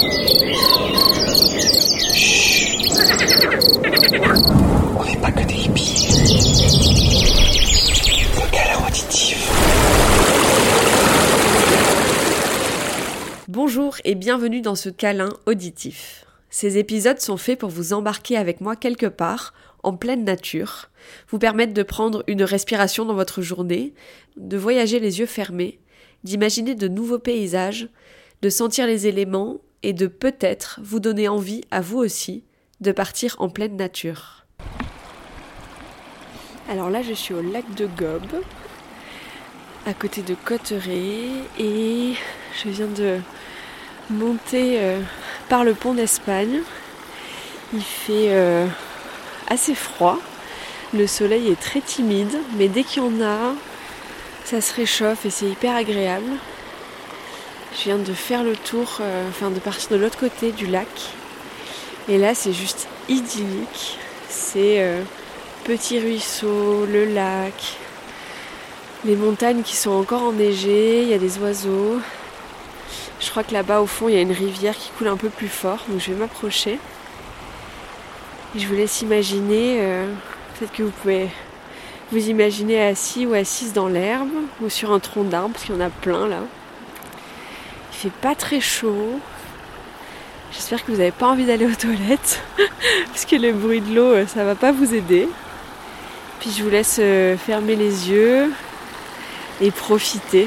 On n'est pas que des hippies. Le câlin auditif. Bonjour et bienvenue dans ce câlin auditif. Ces épisodes sont faits pour vous embarquer avec moi quelque part, en pleine nature, vous permettre de prendre une respiration dans votre journée, de voyager les yeux fermés, d'imaginer de nouveaux paysages, de sentir les éléments et de peut-être vous donner envie à vous aussi de partir en pleine nature. Alors là, je suis au lac de Gobe, à côté de Cotteret, et je viens de monter euh, par le pont d'Espagne. Il fait euh, assez froid, le soleil est très timide, mais dès qu'il y en a, ça se réchauffe et c'est hyper agréable. Je viens de faire le tour, euh, enfin de partir de l'autre côté du lac. Et là, c'est juste idyllique. C'est euh, petit ruisseau, le lac, les montagnes qui sont encore enneigées, il y a des oiseaux. Je crois que là-bas, au fond, il y a une rivière qui coule un peu plus fort, donc je vais m'approcher. Je vous laisse imaginer, euh, peut-être que vous pouvez vous imaginer assis ou assise dans l'herbe ou sur un tronc d'arbre, parce qu'il y en a plein là. Il fait pas très chaud. J'espère que vous n'avez pas envie d'aller aux toilettes, parce que le bruit de l'eau, euh, ça va pas vous aider. Puis je vous laisse euh, fermer les yeux et profiter.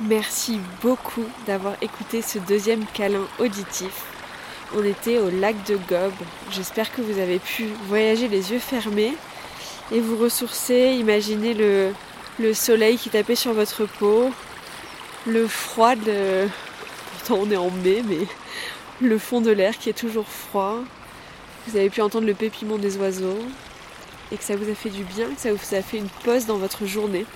Merci beaucoup d'avoir écouté ce deuxième câlin auditif. On était au lac de Gob. J'espère que vous avez pu voyager les yeux fermés et vous ressourcer, imaginer le, le soleil qui tapait sur votre peau, le froid de... Pourtant on est en mai, mais le fond de l'air qui est toujours froid. Vous avez pu entendre le pépiment des oiseaux et que ça vous a fait du bien, que ça vous a fait une pause dans votre journée.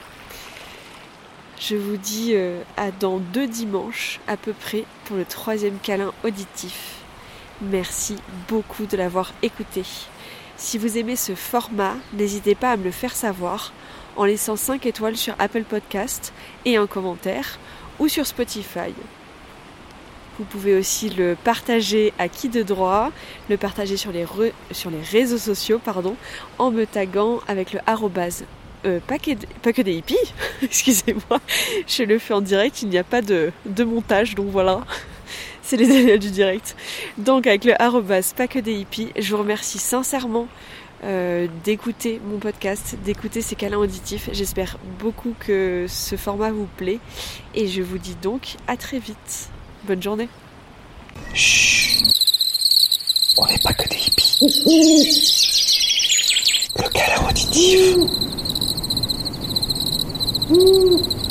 Je vous dis euh, à dans deux dimanches à peu près pour le troisième câlin auditif. Merci beaucoup de l'avoir écouté. Si vous aimez ce format, n'hésitez pas à me le faire savoir en laissant 5 étoiles sur Apple Podcast et un commentaire ou sur Spotify. Vous pouvez aussi le partager à qui de droit, le partager sur les, réseaux sociaux pardon, en me taguant avec le arrobase euh, pas, que, des hippies, excusez-moi, je le fais en direct, il n'y a pas de, montage, donc voilà, c'est les aléas du direct. Donc avec le arrobas pas que des hippies, je vous remercie sincèrement euh, d'écouter mon podcast, d'écouter ces câlins auditifs. J'espère beaucoup que ce format vous plaît et je vous dis donc à très vite. Bonne journée. Chut. On n'est pas que des hippies. Le câlin auditif. Ooh.